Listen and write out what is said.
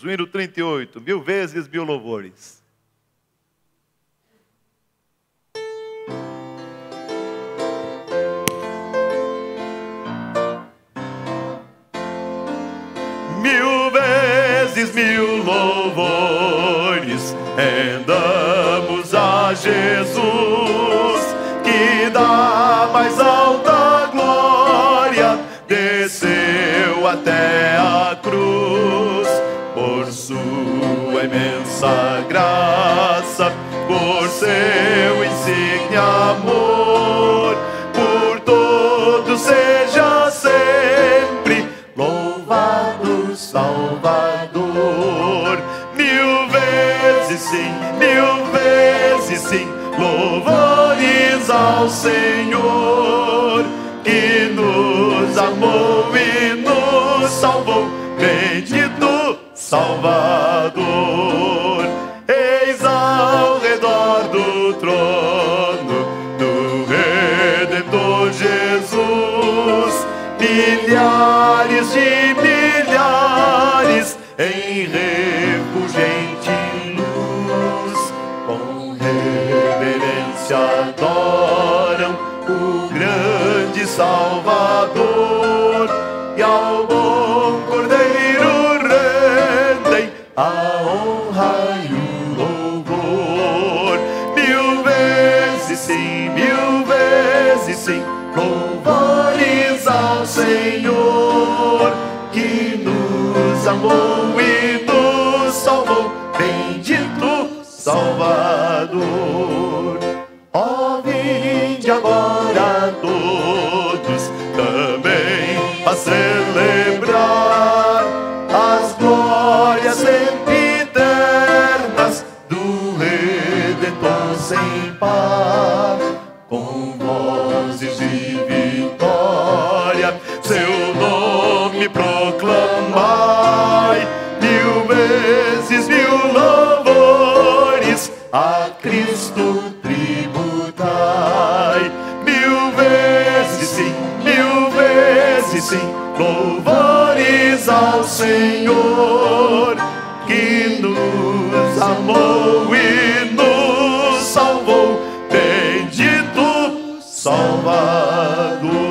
o hino 38, mil vezes mil louvores. Mil vezes mil louvores rendamos a Jesus, que da mais alta glória desceu até sua imensa graça, por seu insigne amor, por todos seja sempre louvado Salvador. Mil vezes sim, mil vezes sim, louvores ao Senhor que nos amou e nos salvou. Bendito Salvador, eis ao redor do trono do Redentor Jesus, milhares de milhares em refulgente luz, com reverência adoram o grande Salvador. E ao e o louvor. Mil vezes sim, mil vezes sim, louvores ao Senhor que nos amou e nos salvou. Bendito Salvador. Ó, vinde agora sem par, com vozes de vitória, seu nome proclamai, mil vezes mil louvores. A Cristo tributai, mil vezes sim, mil vezes sim, louvores ao Senhor que nos amou louvado.